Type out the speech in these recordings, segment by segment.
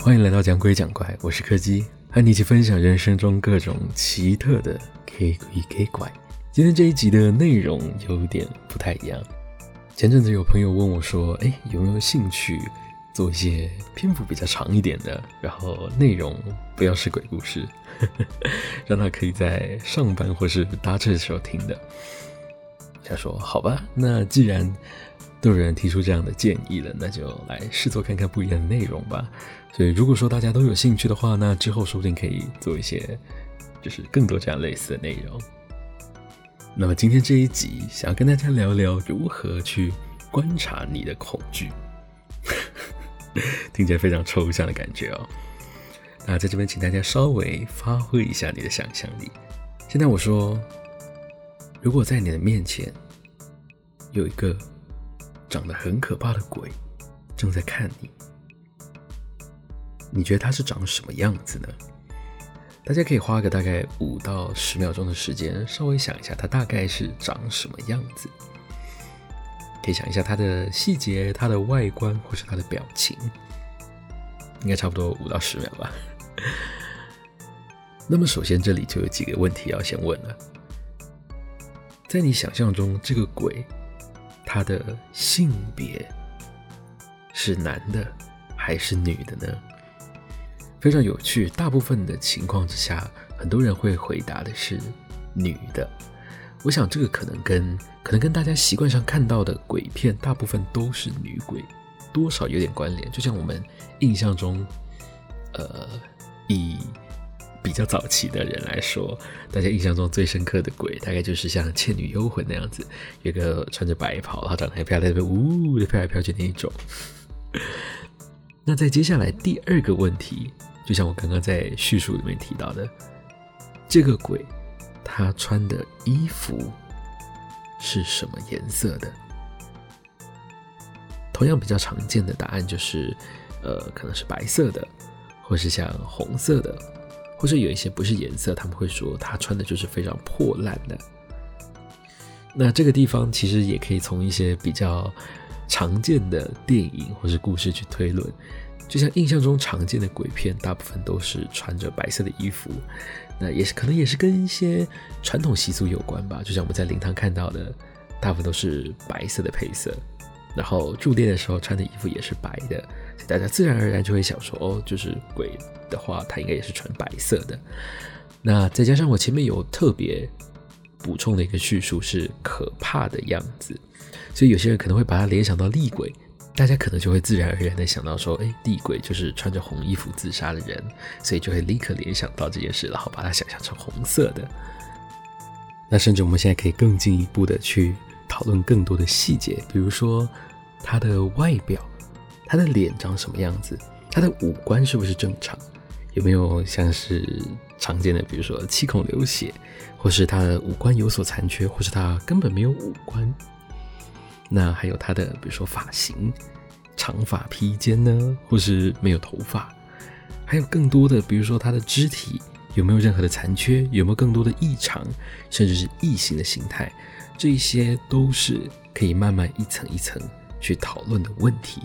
欢迎来到讲鬼讲怪，我是柯基，和你一起分享人生中各种奇特的 K 鬼 K 怪。今天这一集的内容有点不太一样。前阵子有朋友问我说：“哎，有没有兴趣做一些篇幅比较长一点的，然后内容不要是鬼故事，呵呵，让他可以在上班或是搭车的时候听的？”他说：“好吧，那既然都有人提出这样的建议了，那就来试做看看不一样的内容吧。所以如果说大家都有兴趣的话，那之后说不定可以做一些，就是更多这样类似的内容。那么今天这一集想要跟大家聊聊如何去观察你的恐惧，听起来非常抽象的感觉哦。那在这边请大家稍微发挥一下你的想象力。现在我说。如果在你的面前有一个长得很可怕的鬼正在看你，你觉得他是长什么样子呢？大家可以花个大概五到十秒钟的时间，稍微想一下他大概是长什么样子。可以想一下他的细节、他的外观或是他的表情，应该差不多五到十秒吧。那么首先这里就有几个问题要先问了。在你想象中，这个鬼，他的性别是男的还是女的呢？非常有趣，大部分的情况之下，很多人会回答的是女的。我想这个可能跟可能跟大家习惯上看到的鬼片大部分都是女鬼，多少有点关联。就像我们印象中，呃，以比较早期的人来说，大家印象中最深刻的鬼，大概就是像《倩女幽魂》那样子，有个穿着白袍，然后长得很漂亮，在那边呜呜的飘来飘去那一种。那在接下来第二个问题，就像我刚刚在叙述里面提到的，这个鬼他穿的衣服是什么颜色的？同样比较常见的答案就是，呃，可能是白色的，或是像红色的。或者有一些不是颜色，他们会说他穿的就是非常破烂的。那这个地方其实也可以从一些比较常见的电影或是故事去推论。就像印象中常见的鬼片，大部分都是穿着白色的衣服，那也是可能也是跟一些传统习俗有关吧。就像我们在灵堂看到的，大部分都是白色的配色，然后入殓的时候穿的衣服也是白的，所以大家自然而然就会想说，哦，就是鬼。的话，它应该也是穿白色的。那再加上我前面有特别补充的一个叙述是可怕的样子，所以有些人可能会把它联想到厉鬼，大家可能就会自然而然的想到说，哎，厉鬼就是穿着红衣服自杀的人，所以就会立刻联想到这件事，然后把它想象成红色的。那甚至我们现在可以更进一步的去讨论更多的细节，比如说他的外表，他的脸长什么样子，他的五官是不是正常。有没有像是常见的，比如说七孔流血，或是他的五官有所残缺，或是他根本没有五官？那还有他的，比如说发型，长发披肩呢，或是没有头发？还有更多的，比如说他的肢体有没有任何的残缺？有没有更多的异常，甚至是异形的形态？这些都是可以慢慢一层一层去讨论的问题。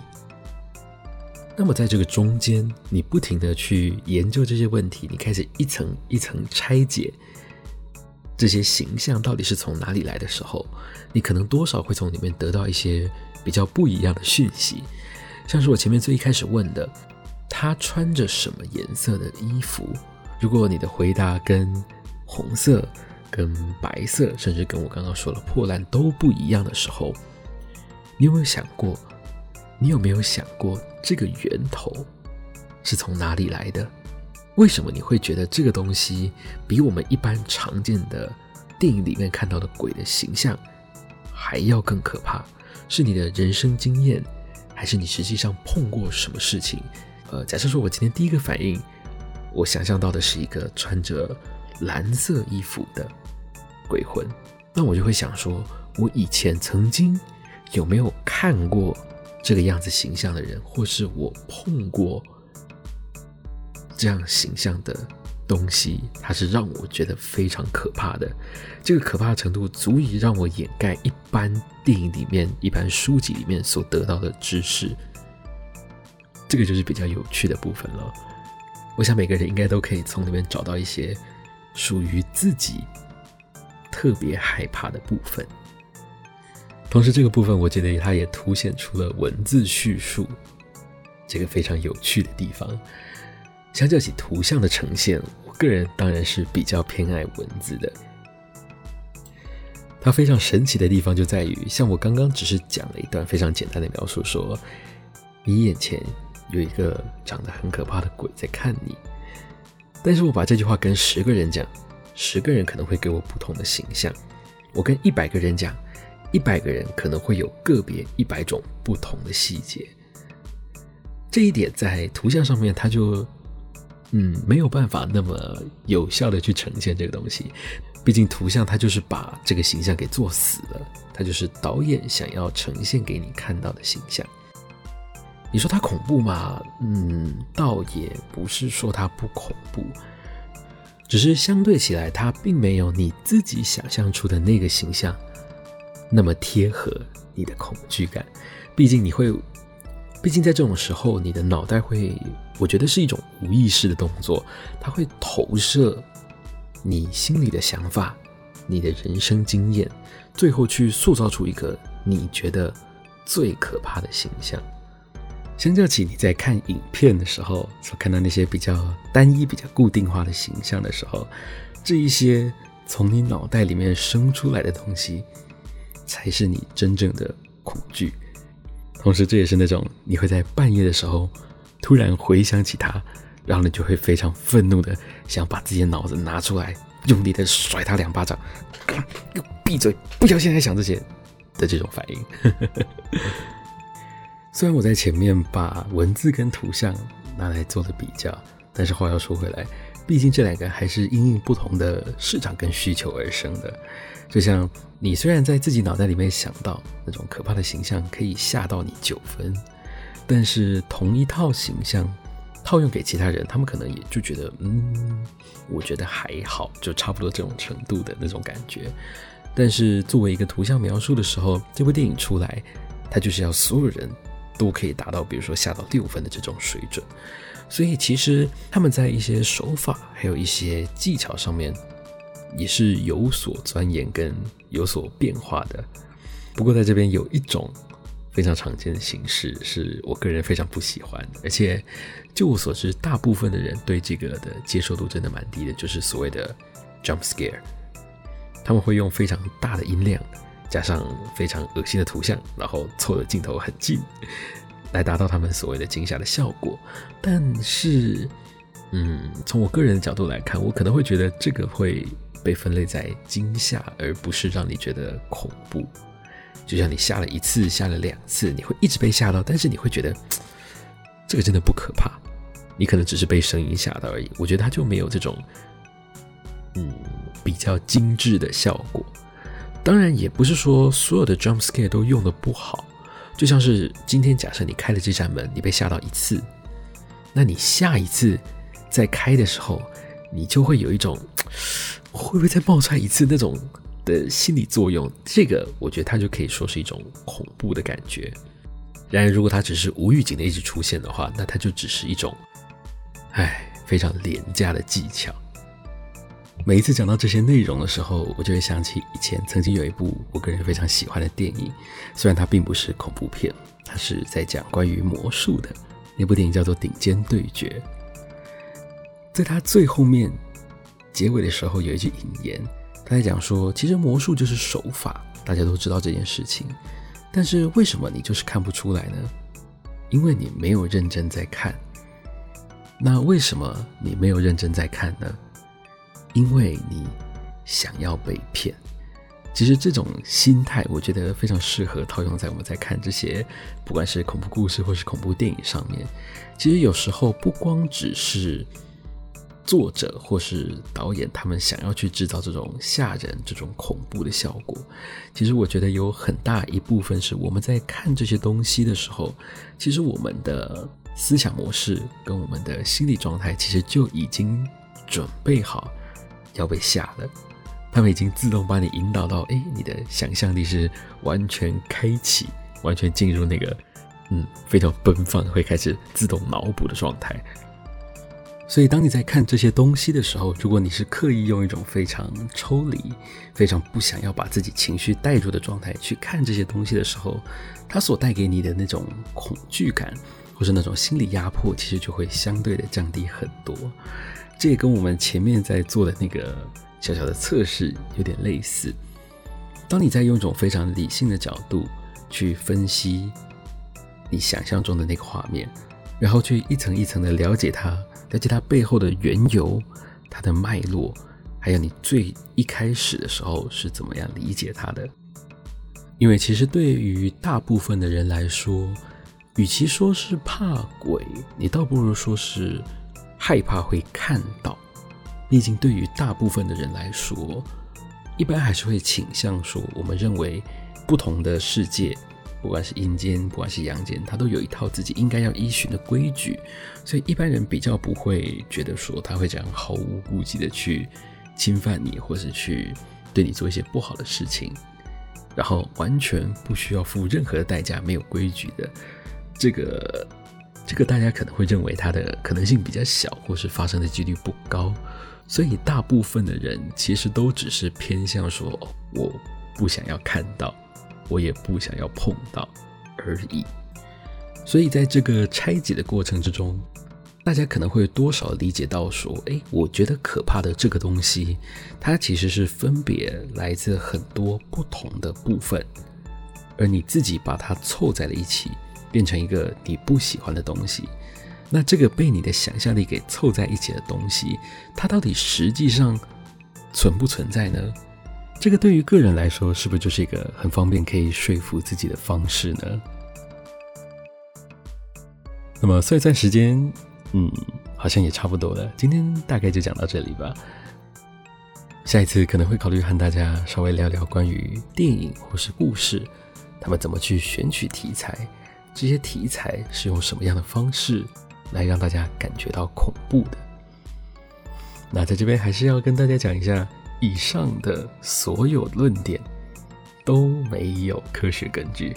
那么，在这个中间，你不停的去研究这些问题，你开始一层一层拆解这些形象到底是从哪里来的时候，你可能多少会从里面得到一些比较不一样的讯息。像是我前面最一开始问的，他穿着什么颜色的衣服？如果你的回答跟红色、跟白色，甚至跟我刚刚说的破烂都不一样的时候，你有没有想过？你有没有想过这个源头是从哪里来的？为什么你会觉得这个东西比我们一般常见的电影里面看到的鬼的形象还要更可怕？是你的人生经验，还是你实际上碰过什么事情？呃，假设说我今天第一个反应，我想象到的是一个穿着蓝色衣服的鬼魂，那我就会想说，我以前曾经有没有看过？这个样子形象的人，或是我碰过这样形象的东西，它是让我觉得非常可怕的。这个可怕程度足以让我掩盖一般电影里面、一般书籍里面所得到的知识。这个就是比较有趣的部分了。我想每个人应该都可以从里面找到一些属于自己特别害怕的部分。同时，这个部分我觉得它也凸显出了文字叙述这个非常有趣的地方。相较起图像的呈现，我个人当然是比较偏爱文字的。它非常神奇的地方就在于，像我刚刚只是讲了一段非常简单的描述，说你眼前有一个长得很可怕的鬼在看你，但是我把这句话跟十个人讲，十个人可能会给我不同的形象；我跟一百个人讲，一百个人可能会有个别一百种不同的细节。这一点在图像上面，它就。嗯，没有办法那么有效的去呈现这个东西，毕竟图像它就是把这个形象给做死了，它就是导演想要呈现给你看到的形象。你说它恐怖吗？嗯，倒也不是说它不恐怖，只是相对起来，它并没有你自己想象出的那个形象那么贴合你的恐惧感。毕竟你会。毕竟在这种时候，你的脑袋会，我觉得是一种无意识的动作，它会投射你心里的想法、你的人生经验，最后去塑造出一个你觉得最可怕的形象。相较起你在看影片的时候所看到那些比较单一、比较固定化的形象的时候，这一些从你脑袋里面生出来的东西，才是你真正的恐惧。同时，这也是那种你会在半夜的时候突然回想起他，然后你就会非常愤怒的想把自己的脑子拿出来，用力的甩他两巴掌，给我闭嘴，不要现在想这些的这种反应。虽然我在前面把文字跟图像拿来做了比较，但是话要说回来，毕竟这两个还是因应不同的市场跟需求而生的。就像你虽然在自己脑袋里面想到那种可怕的形象可以吓到你九分，但是同一套形象套用给其他人，他们可能也就觉得，嗯，我觉得还好，就差不多这种程度的那种感觉。但是作为一个图像描述的时候，这部电影出来，它就是要所有人都可以达到，比如说下到六分的这种水准。所以其实他们在一些手法还有一些技巧上面。也是有所钻研跟有所变化的，不过在这边有一种非常常见的形式，是我个人非常不喜欢，而且就我所知，大部分的人对这个的接受度真的蛮低的，就是所谓的 jump scare。他们会用非常大的音量，加上非常恶心的图像，然后凑的镜头很近，来达到他们所谓的惊吓的效果。但是，嗯，从我个人的角度来看，我可能会觉得这个会。被分类在惊吓，而不是让你觉得恐怖。就像你吓了一次、吓了两次，你会一直被吓到，但是你会觉得这个真的不可怕。你可能只是被声音吓到而已。我觉得它就没有这种嗯比较精致的效果。当然，也不是说所有的 jump scare 都用的不好。就像是今天假设你开了这扇门，你被吓到一次，那你下一次再开的时候，你就会有一种。会不会再冒出来一次那种的心理作用？这个我觉得它就可以说是一种恐怖的感觉。然而，如果它只是无预警的一直出现的话，那它就只是一种，唉，非常廉价的技巧。每一次讲到这些内容的时候，我就会想起以前曾经有一部我个人非常喜欢的电影，虽然它并不是恐怖片，它是在讲关于魔术的。那部电影叫做《顶尖对决》，在它最后面。结尾的时候有一句引言，他在讲说，其实魔术就是手法，大家都知道这件事情，但是为什么你就是看不出来呢？因为你没有认真在看。那为什么你没有认真在看呢？因为你想要被骗。其实这种心态，我觉得非常适合套用在我们在看这些，不管是恐怖故事或是恐怖电影上面。其实有时候不光只是。作者或是导演，他们想要去制造这种吓人、这种恐怖的效果，其实我觉得有很大一部分是我们在看这些东西的时候，其实我们的思想模式跟我们的心理状态，其实就已经准备好要被吓了。他们已经自动把你引导到，哎，你的想象力是完全开启，完全进入那个嗯，非常奔放，会开始自动脑补的状态。所以，当你在看这些东西的时候，如果你是刻意用一种非常抽离、非常不想要把自己情绪带入的状态去看这些东西的时候，它所带给你的那种恐惧感，或是那种心理压迫，其实就会相对的降低很多。这也跟我们前面在做的那个小小的测试有点类似。当你在用一种非常理性的角度去分析你想象中的那个画面，然后去一层一层的了解它，了解它背后的缘由、它的脉络，还有你最一开始的时候是怎么样理解它的。因为其实对于大部分的人来说，与其说是怕鬼，你倒不如说是害怕会看到。毕竟对于大部分的人来说，一般还是会倾向说，我们认为不同的世界，不管是阴间，不管是阳间，它都有一套自己应该要依循的规矩，所以一般人比较不会觉得说他会这样毫无顾忌的去侵犯你，或是去对你做一些不好的事情，然后完全不需要付任何的代价，没有规矩的这个，这个大家可能会认为它的可能性比较小，或是发生的几率不高，所以大部分的人其实都只是偏向说，我不想要看到。我也不想要碰到而已，所以在这个拆解的过程之中，大家可能会多少理解到说，诶，我觉得可怕的这个东西，它其实是分别来自很多不同的部分，而你自己把它凑在了一起，变成一个你不喜欢的东西。那这个被你的想象力给凑在一起的东西，它到底实际上存不存在呢？这个对于个人来说，是不是就是一个很方便可以说服自己的方式呢？那么算一算时间，嗯，好像也差不多了。今天大概就讲到这里吧。下一次可能会考虑和大家稍微聊聊关于电影或是故事，他们怎么去选取题材，这些题材是用什么样的方式来让大家感觉到恐怖的。那在这边还是要跟大家讲一下。以上的所有论点都没有科学根据，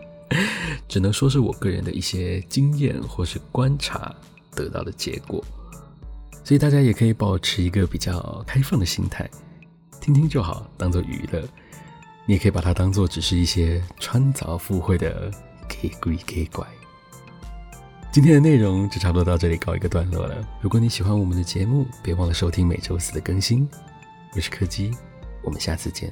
只能说是我个人的一些经验或是观察得到的结果，所以大家也可以保持一个比较开放的心态，听听就好，当做娱乐。你也可以把它当做只是一些穿凿附会的给鬼给怪。今天的内容就差不多到这里告一个段落了。如果你喜欢我们的节目，别忘了收听每周四的更新。我是柯基，我们下次见。